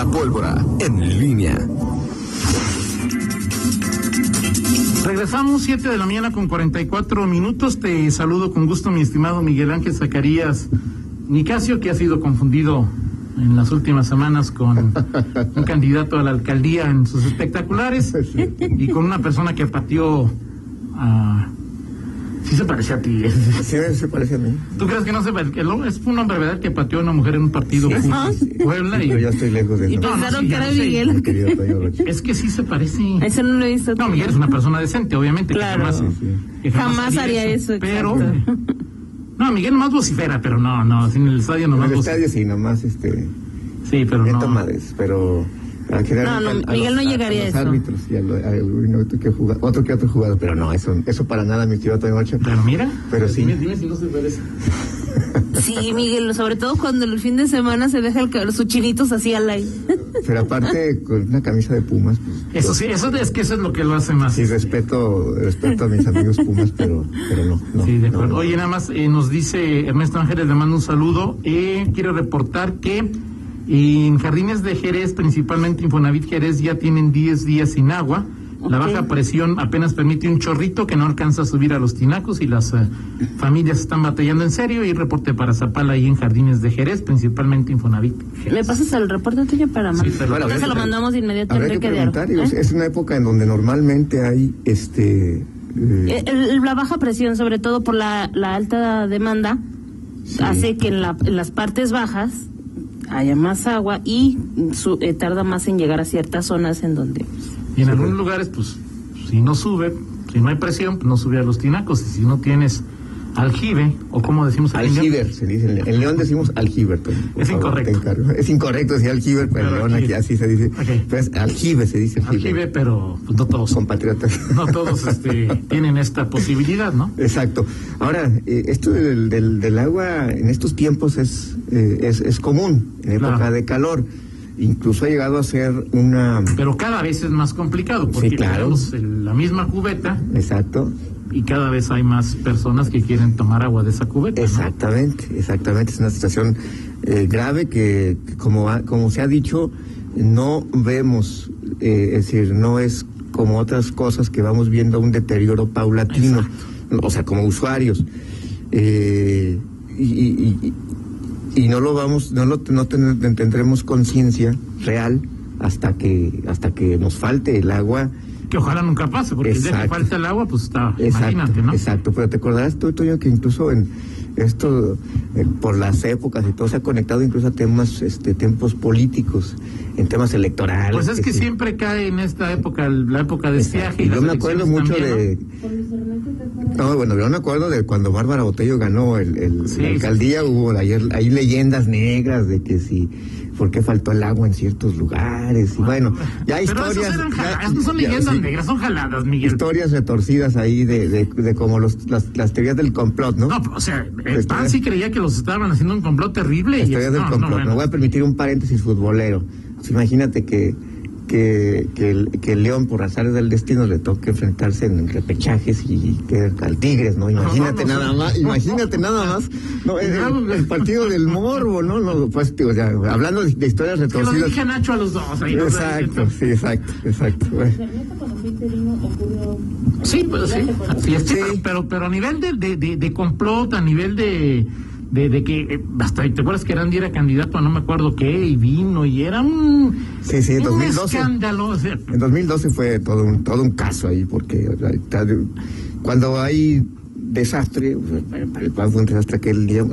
La pólvora en línea. Regresamos 7 de la mañana con 44 minutos. Te saludo con gusto, mi estimado Miguel Ángel Zacarías Nicasio, que ha sido confundido en las últimas semanas con un candidato a la alcaldía en sus espectaculares y con una persona que pateó a Sí se parece a ti. Sí, se parece a mí. ¿Tú crees que no se parece? Es un hombre, ¿verdad? Que pateó a una mujer en un partido sí, sí, Puebla y... Yo ya estoy lejos de eso. Y pensaron que era Miguel. Es que sí se parece. Eso no lo he visto. No, Miguel es una persona decente, obviamente. Claro. Que jamás, que jamás, jamás haría eso. Pero... No, Miguel nomás vocifera, pero no, no, en el estadio nomás. En el estadio sí, nomás este... Sí, pero no. Madres, pero... No, no, Miguel no llegaría a, eso. árbitros y a, lo, a, otro, que jugar, otro que otro jugador, pero no, eso, eso para nada, mi tío Toño Ocho. Pero mira, pero sí. Dime, dime si no se parece. Sí, Miguel, sobre todo cuando el fin de semana se deja el, sus chinitos así al aire. Pero aparte, con una camisa de Pumas. Pues, eso sí, eso es que eso es lo que lo hace más. Sí, respeto, respeto a mis amigos Pumas, pero, pero no, no. Sí, de acuerdo. No, Oye, nada más eh, nos dice Ernesto Ángeles, le mando un saludo. Eh, quiero reportar que en Jardines de Jerez, principalmente Infonavit Jerez, ya tienen 10 días sin agua. La baja presión apenas permite un chorrito que no alcanza a subir a los tinacos y las uh, familias están batallando en serio. Y reporte para Zapala ahí en Jardines de Jerez, principalmente Infonavit. Jerez. ¿Le pasas el reporte tuyo para más? Sí, pero bueno, se lo mandamos inmediatamente. Que preguntar, ¿eh? Es una época en donde normalmente hay este. Eh... El, la baja presión, sobre todo por la, la alta demanda, sí. hace que en, la, en las partes bajas haya más agua y su, eh, tarda más en llegar a ciertas zonas en donde... Y en algunos lugares, pues, si no sube, si no hay presión, pues no sube a los tinacos. Y si no tienes aljibe, o como decimos Aljiber, se dice. En León decimos aljiber. Es favor, incorrecto. Es incorrecto decir aljiber, pero, pero en León aquí así se dice. Okay. Pues aljibe se dice. Aljibe, aljibe pero pues, no todos. Compatriotas. No todos este, tienen esta posibilidad, ¿no? Exacto. Ahora, eh, esto del, del, del, agua en estos tiempos es, eh, es, es, común, en época claro. de calor incluso ha llegado a ser una... Pero cada vez es más complicado, porque sí, claro. tenemos la misma cubeta. Exacto. Y cada vez hay más personas que quieren tomar agua de esa cubeta. Exactamente, ¿no? exactamente. Es una situación eh, grave que, como, ha, como se ha dicho, no vemos, eh, es decir, no es como otras cosas que vamos viendo un deterioro paulatino, Exacto. o sea, como usuarios. Eh, y, y, y no lo vamos, no lo no ten, tendremos conciencia real hasta que hasta que nos falte el agua. Que ojalá nunca pase, porque exacto. el día que falta el agua, pues está, exacto, imagínate, ¿no? Exacto, pero te acordarás tú, Toño, que incluso en esto, eh, por las épocas y todo, se ha conectado incluso a temas, este, tiempos políticos, en temas electorales. Pues es que, que sí. siempre cae en esta época, la época de estiaje. Y yo me acuerdo mucho también, de... ¿no? No, bueno, yo me acuerdo de cuando Bárbara Botello ganó el, el Sí, la alcaldía, hubo ayer, hay leyendas negras de que si por qué faltó el agua en ciertos lugares. Y bueno, ya hay Pero historias. eran ya- no son ya, leyendas sí, negras, son jaladas, Miguel. Historias retorcidas ahí de, de, de como los, las, las teorías del complot, ¿no? No, o sea, el PAN sí creía que los estaban haciendo un complot terrible. y Historias del no, complot. no, Me voy a permitir un paréntesis futbolero. Pues imagínate que, que, que, el, que el León, por azares del destino, le toque enfrentarse en repechajes y que al Tigres, ¿no? Imagínate No, no, no, nada más, imagínate nada más. No, el, el- el partido del morbo, ¿no? no pues, tío, o sea, hablando de, de historias Que lo retorcidas. dije a Nacho a los dos. Ahí, ¿no? Exacto, sí, exacto, exacto. Bueno. Sí, pues sí. Así es, Sí. pero, pero, pero a nivel de, de, de, de complot, a nivel de, de, de que eh, hasta te acuerdas que Randy era candidato a no me acuerdo qué y vino y era un, Sí, sí, un 2012. escándalo. o sea, En 2012 fue todo un, todo un caso ahí, porque cuando hay desastre, para el PAN fue un desastre aquel día,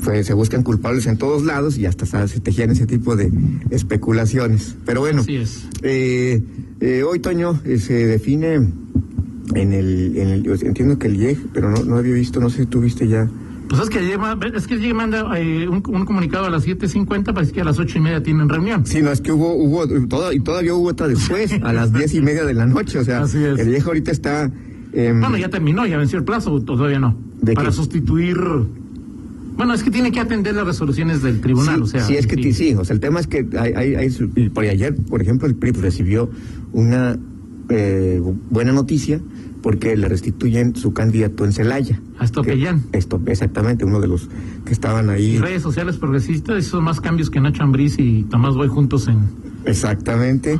fue, se buscan culpables en todos lados y hasta se se tejían ese tipo de especulaciones. Pero bueno, Así es. eh, eh, hoy, Toño, eh, se define en el, en entiendo que el IEG, pero no, no había visto, no sé si tú viste ya. Pues es que lleva, es que llega manda eh, un, un comunicado a las 7.50, parece que a las ocho y media tienen reunión. Sí, no, es que hubo, hubo, todo, y todavía hubo otra después, a las diez y media de la noche, o sea, el IEG ahorita está... em, Bueno, ya terminó, ya venció el plazo, todavía no. ¿De Para qué? sustituir. Bueno, es que tiene que atender las resoluciones del tribunal, sí, o sea. sí, es que ti- sí, o sea, el tema es que hay, hay, hay por ayer, por ejemplo, el PRI recibió una eh, buena noticia porque le restituyen su candidato en Celaya. A Estopellán. Esto, exactamente, uno de los que estaban ahí. Y redes sociales progresistas, esos son más cambios que Nacho Ambriz y Tomás Boy juntos en... Exactamente,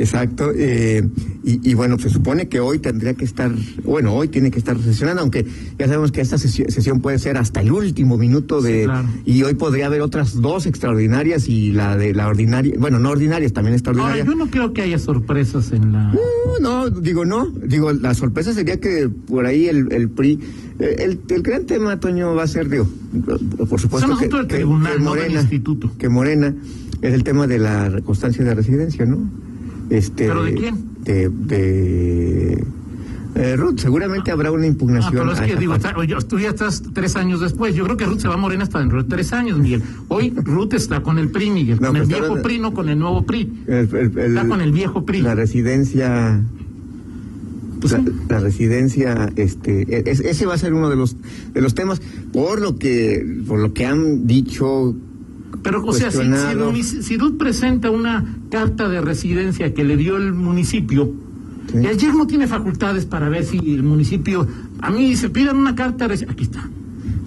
exacto. eh, y, y bueno, se supone que hoy tendría que estar, bueno, hoy tiene que estar sesionando, aunque ya sabemos que esta sesi- sesión puede ser hasta el último minuto de... Sí, claro. Y hoy podría haber otras dos extraordinarias y la de la ordinaria, bueno, no ordinarias, también Ahora, extraordinaria. yo no creo que haya sorpresas en la... No, no, digo no. Digo, la sorpresa sería que por ahí el, el PRI. eh, El, el gran tema, Toño, va a ser, digo, por supuesto. Que, tribunal, no del instituto. Que Morena es el tema de la constancia de residencia, ¿no? Este, ¿Pero de quién? De. de eh, Ruth, seguramente habrá una Ah, impugnación. pero es que digo, está- tú ya estás tres años después. Yo creo que Ruth se va a Morena hasta dentro de tres años, Miguel. Hoy Ruth está con el PRI, Miguel. No, con el pues, viejo PRI, no con el nuevo PRI. el- el- el- Está con el viejo PRI. La residencia. Pues la, sí. la residencia, este, es- ese va a ser uno de los de los temas por lo que por lo que han dicho Pero, o sea, si, si, si Ruth presenta una carta de residencia que le dio el municipio, Sí. y ayer no tiene facultades para ver si el municipio. A mí se pidan una carta de resi- Aquí está.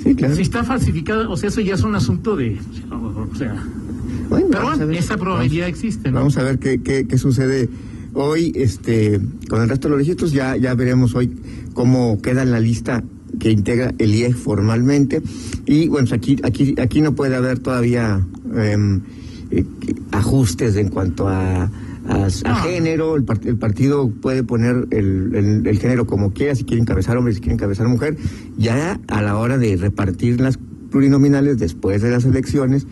Sí, claro. Si está falsificada, o sea, eso ya es un asunto de. O sea. Bueno, Pero vamos ver. esa probabilidad existe, ¿no? Vamos a ver qué, qué, qué sucede hoy este con el resto de los registros. Ya, ya veremos hoy cómo queda la lista que integra el IEG formalmente. Y bueno, pues aquí, aquí, aquí no puede haber todavía em, eh, ajustes en cuanto a, a, a No. género. El, part- el partido puede poner el, el- el género como quiera, si quiere encabezar hombre, si quiere encabezar mujer. Ya a la hora de repartir las plurinominales después de las elecciones,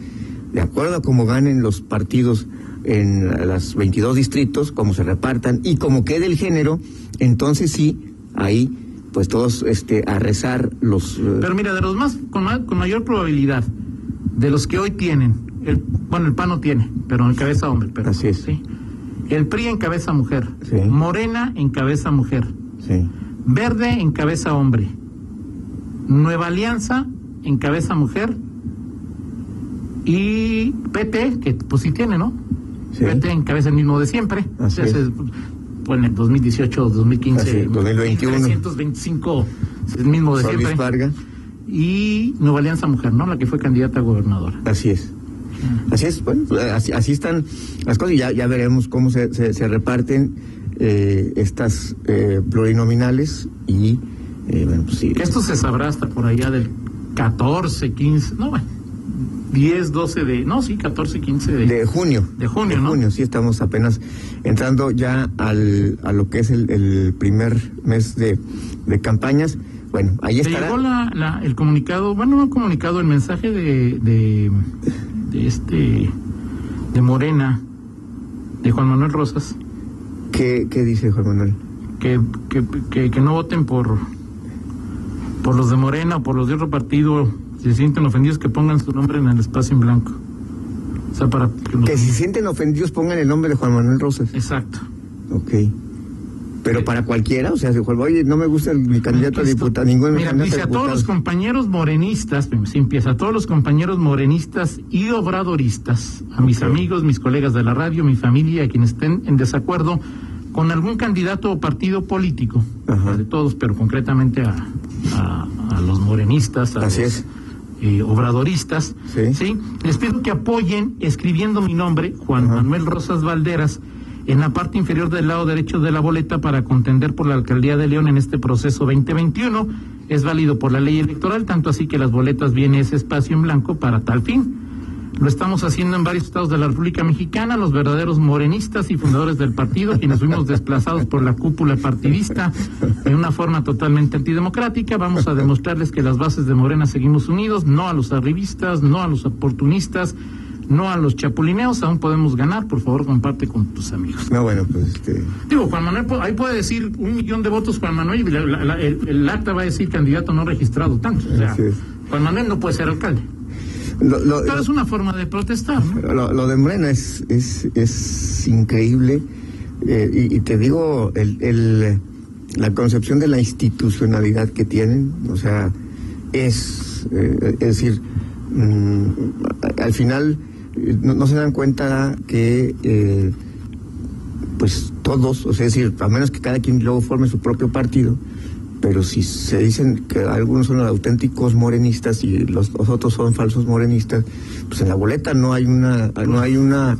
de acuerdo a cómo ganen los partidos en las 22 distritos, cómo se repartan y cómo quede el género, entonces sí, ahí pues todos este a rezar los eh, Pero mira, de los más con, ma- con mayor probabilidad, de los que hoy tienen, el, bueno, el PAN no tiene, pero encabeza hombre. Pero, Así es. ¿sí? El PRI encabeza mujer. Sí. Morena encabeza mujer. sí, Verde encabeza hombre. Nueva Alianza encabeza mujer. Y PT, que pues sí tiene, ¿no? Sí. PT encabeza el mismo de siempre. Así es. En el 2018, 2015, Así, 2021. 325 es el mismo de siempre. Vargas, Y Nueva Alianza Mujer, ¿no? La que fue candidata a gobernadora. así es. Así es, bueno, así, así están las cosas y ya, ya veremos cómo se, se, se reparten eh, estas eh, plurinominales y, eh, bueno, pues sí. Esto se sabrá hasta por allá del 14, 15, no, bueno, 10, 12 de, no, sí, 14, 15 de, De junio. De junio, De ¿no? junio, sí, estamos apenas entrando ya al, a lo que es el, el primer mes de, de campañas. Bueno, ahí ¿Te estará. llegó la, la- el comunicado, bueno, no el comunicado, el mensaje de, de, de este, de Morena, de Juan Manuel Rosas, ¿Qué, ¿Qué dice Juan Manuel? que, que, que, que no voten por, por los de Morena o por los de otro partido, si se sienten ofendidos, que pongan su nombre en el espacio en blanco. O sea, para que nos- Que si se sienten ofendidos pongan el nombre de Juan Manuel Rosas. Exacto. Ok. Pero para cualquiera, o sea, si Juan, oye, no me gusta el- mi candidato a diputado, ningún Mira, candidato dice a todos los compañeros morenistas, pues, sí empieza, a todos los compañeros morenistas y obradoristas, a mis amigos, mis colegas de la radio, mi familia, a quienes estén en desacuerdo con algún candidato o partido político, Ajá. de todos, pero concretamente a, a- a los morenistas, a Así los es. eh, obradoristas, Sí. les pido que apoyen escribiendo mi nombre, Juan Ajá. Manuel Rosas Valderas, en la parte inferior del lado derecho de la boleta para contender por la alcaldía de León en este proceso 2021. Es válido por la ley electoral, tanto así que las boletas viene ese espacio en blanco para tal fin. Lo estamos haciendo en varios estados de la República Mexicana, los verdaderos morenistas y fundadores del partido, quienes fuimos desplazados por la cúpula partidista en una forma totalmente antidemocrática. Vamos a demostrarles que las bases de Morena seguimos unidos, no a los arribistas, no a los oportunistas, no a los chapulineos. Aún podemos ganar. Por favor, comparte con tus amigos. No, bueno, pues este. Digo, Juan Manuel, ahí puede decir un millón de votos Juan Manuel y la- la- la- el, el acta va a decir candidato no registrado tanto. O sea. Juan Manuel no puede ser alcalde. Lo, es una forma de protestar, ¿no? Lo, de Morena es, es, es increíble. eh, y, y te digo, el, el- la concepción de la institucionalidad que tienen, o sea, es, eh, es decir, mm, al final no, no se dan cuenta que eh, pues todos, o sea, es decir, a menos que cada quien luego forme su propio partido, pero si se dicen que algunos son auténticos morenistas y los, los otros son falsos morenistas, pues en la boleta no hay una, no hay una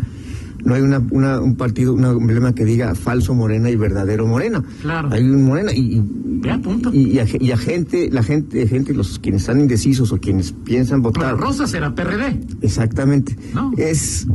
no hay una, una, un partido, un emblema que diga falso morena y verdadero morena. Claro. Hay un morena y, punto. y, y a, y a gente, la gente, gente, los quienes están indecisos o quienes piensan votar. Bueno, Rosas era PRD. Exactamente. No. Es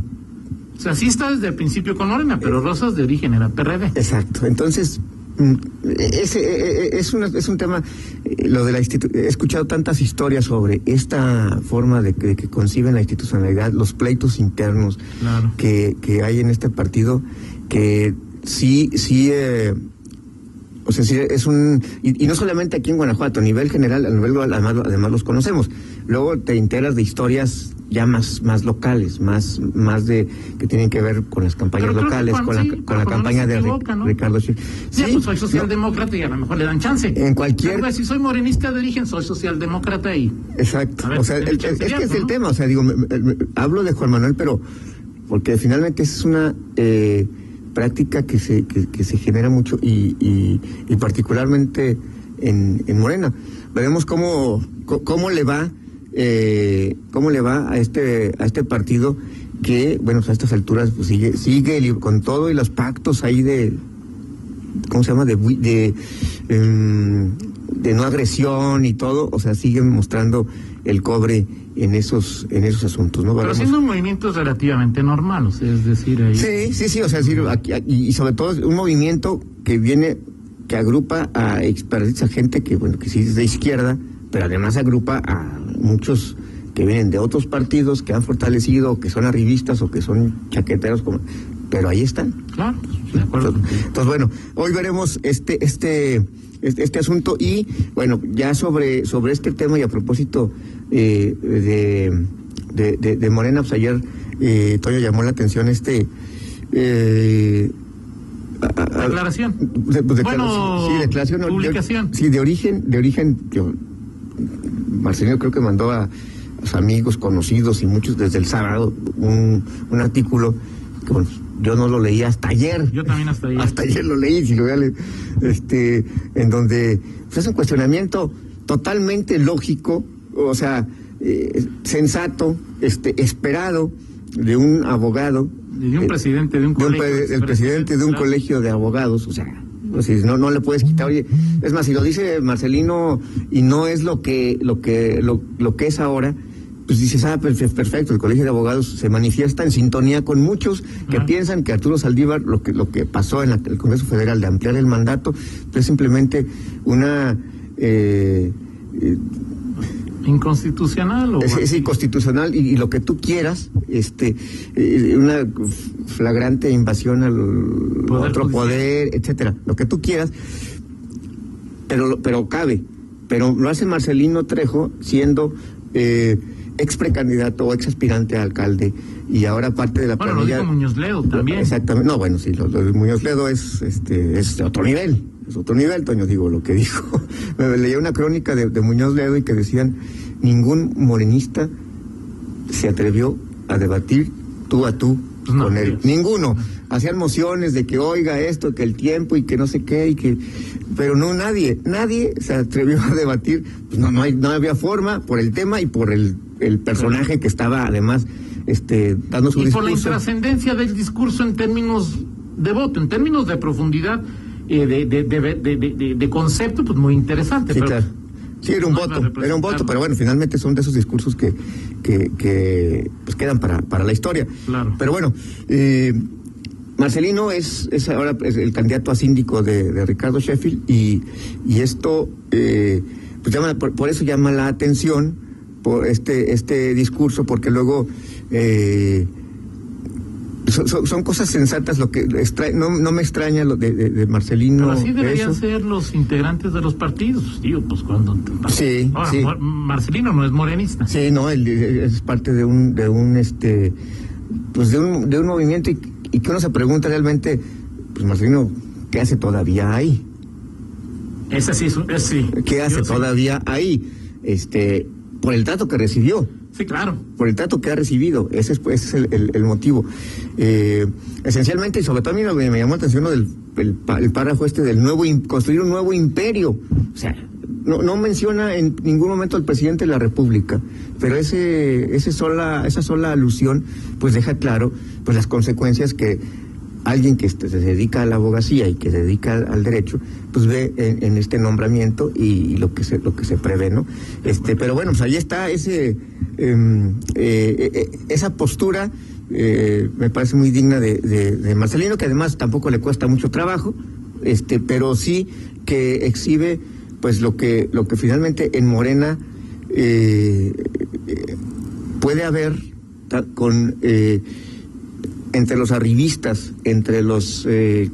O sea, sí está desde el principio con Morena, pero Rosas de origen era PRD. exacto. Entonces, mm, ese eh, eh, es, una- es un tema, eh, lo de la institu- he escuchado tantas historias sobre esta forma de que, conciben la institucionalidad, los pleitos internos Claro. que, que hay en este partido, que sí, sí, eh, o sea, sí es un, y, y no solamente aquí en Guanajuato, a nivel general, a nivel global, además, además los conocemos. Luego te enteras de historias ya más, más locales, más, más de, que tienen que ver con las campañas Pero locales, con la, sí, con campaña de Ri- equivoca, ¿no? Ricardo Schiff. Ya, pues soy no, socialdemócrata y a lo mejor le dan chance. En cualquier- Pero, si soy morenista de origen, soy socialdemócrata y. Exacto. Ver, o sea, el es que es el tema. O sea, digo, me- me- me- hablo de Juan Manuel, pero porque finalmente es una eh, práctica que se, que, que se genera mucho y, y, y particularmente en, en Morena. Veremos cómo, cómo le va, eh, cómo le va a este, a este partido que, bueno, a estas alturas pues sigue, sigue con todo y los pactos ahí de, ¿cómo se llama? De, bui- de, de no agresión y todo, o sea, siguen mostrando el cobre en esos, en esos asuntos, ¿no? Pero Veremos. haciendo un movimiento relativamente normal, o sea, es decir, ahí. Sí, sí, sí, o sea, aquí- aquí- y sobre todo un movimiento que viene, que agrupa a, expertos, a gente que, bueno, que sí es de izquierda, pero además agrupa a muchos que vienen de otros partidos, que han fortalecido, que son arribistas, o que son chaqueteros, como, pero ahí están. Claro, pues, de acuerdo. Entonces, entonces, bueno, hoy veremos este, este, este, este asunto y, bueno, ya sobre, sobre este tema y a propósito eh, de, de, de- de Morena, pues ayer eh, Toyo llamó la atención este... Eh, Declaración. de- pues, declaración, Bueno, sí, declaración, de- publicación. sí, de origen, de origen, yo, Marcelino creo que mandó a, a sus amigos, conocidos y muchos desde el sábado un, un artículo que bueno, yo no lo leí hasta ayer. Yo también hasta ahí. Hasta ayer lo leí, si lo voy a leer, este, en donde pues, es un cuestionamiento totalmente lógico, o sea, eh, sensato, este, esperado de un abogado. De un eh, presidente de un de un colegio. pre- el presidente de un colegio de abogados, o sea, pues, si no no le puedes quitar, oye, es más si lo dice Marcelino y no es lo que lo que lo, lo que es ahora, pues dices, ah, perfe- perfecto, el colegio de abogados se manifiesta en sintonía con muchos que Ajá. piensan que Arturo Saldívar lo que lo que pasó en la- el Congreso Federal de ampliar el mandato pues, es simplemente una eh, eh, Inconstitucional o. es, es inconstitucional y, y lo que tú quieras, este, eh, una flagrante invasión al Poder otro judicial. poder, etcétera, lo que tú quieras, pero pero cabe, pero lo hace Marcelino Trejo siendo eh, ex precandidato o ex aspirante a alcalde y ahora parte de la Bueno, lo planilla. dijo Muñoz Ledo también. Exactamente. No, bueno, sí, lo, lo de Muñoz Ledo es, este, es de otro nivel. Es otro nivel, Toño, digo, lo que dijo. Me leía una crónica de, de Muñoz Ledo y que decían, ningún morenista se atrevió a debatir tú a tú Pues no, con él. Dios. Ninguno. Hacían mociones de que oiga esto, que el tiempo y que no sé qué, y que... Pero no nadie, nadie se atrevió a debatir. Pues no, no, hay, no había forma por el tema y por el, el personaje que estaba además este, dando su y por la discurso. intrascendencia del discurso en términos de voto, en términos de profundidad, eh, de, de, de, de, concepto, pues muy interesante. Sí, pero claro. Sí, era un no voto, era un voto, pero bueno, finalmente son de esos discursos que, que, que pues quedan para, para la historia. Claro. Pero bueno, eh, Marcelino es, es ahora es el candidato a síndico de, de Ricardo Sheffield y, y esto, eh, pues llama, por, por eso llama la atención por este, este discurso, porque luego eh, son, son- son cosas sensatas lo que extra- no, no me extraña lo de, de- de Marcelino. Pero así deberían ser los integrantes de los partidos, tío, pues cuando... Sí, Ahora, sí. Marcelino no es morenista. Sí, no, él, es parte de un, de un, este, pues de un, de un movimiento y, y que uno se pregunta realmente, pues Marcelino, ¿qué hace todavía ahí? Ese sí, es sí. ¿Qué hace Yo sí. todavía ahí? Este, por el trato que recibió. Sí, claro. Por el trato que ha recibido. Ese es, ese es el, el- motivo. Eh, esencialmente, y sobre todo a mí que me llamó la atención del el, el párrafo este del nuevo construir un nuevo imperio. O sea, no, no menciona en ningún momento al presidente de la República, pero ese, ese sola, esa sola alusión pues deja claro pues las consecuencias que alguien que este, se dedica a la abogacía y que se dedica al, derecho, pues ve en, este nombramiento y, lo que se lo que se prevé, ¿no? Este, pero bueno, pues ahí está ese em, eh, eh, esa postura eh, me parece muy digna de, de- Marcelino, que además tampoco le cuesta mucho trabajo, este, pero sí que exhibe pues lo que lo que finalmente en Morena eh, eh, puede haber con eh, entre los arribistas, entre los eh,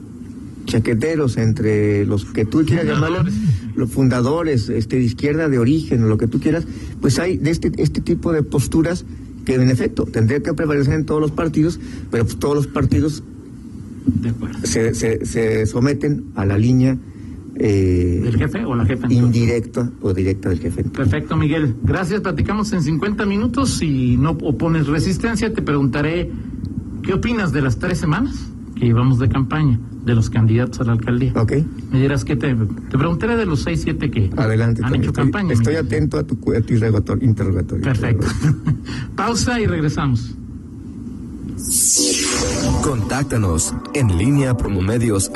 chaqueteros, entre los que tú quieras llamarlos, los fundadores, este, de izquierda de origen, lo que tú quieras, pues hay de este, este tipo de posturas que en efecto tendría que prevalecer en todos los partidos, pero pues todos los partidos De se, se, se someten a la línea eh, ¿El jefe o la jefa? indirecta o directa del jefe. Perfecto, Miguel. Gracias. Platicamos en 50 minutos. Si no opones resistencia, te preguntaré qué opinas de las tres semanas que llevamos de campaña de los candidatos a la alcaldía. ¿Ok? Me dirás que te, te preguntaré de los seis, siete que Adelante. han hecho estoy, campaña. Estoy atento a tu, a tu interrogatorio. interrogatorio. Perfecto. Pausa y regresamos. Contáctanos en línea promomedios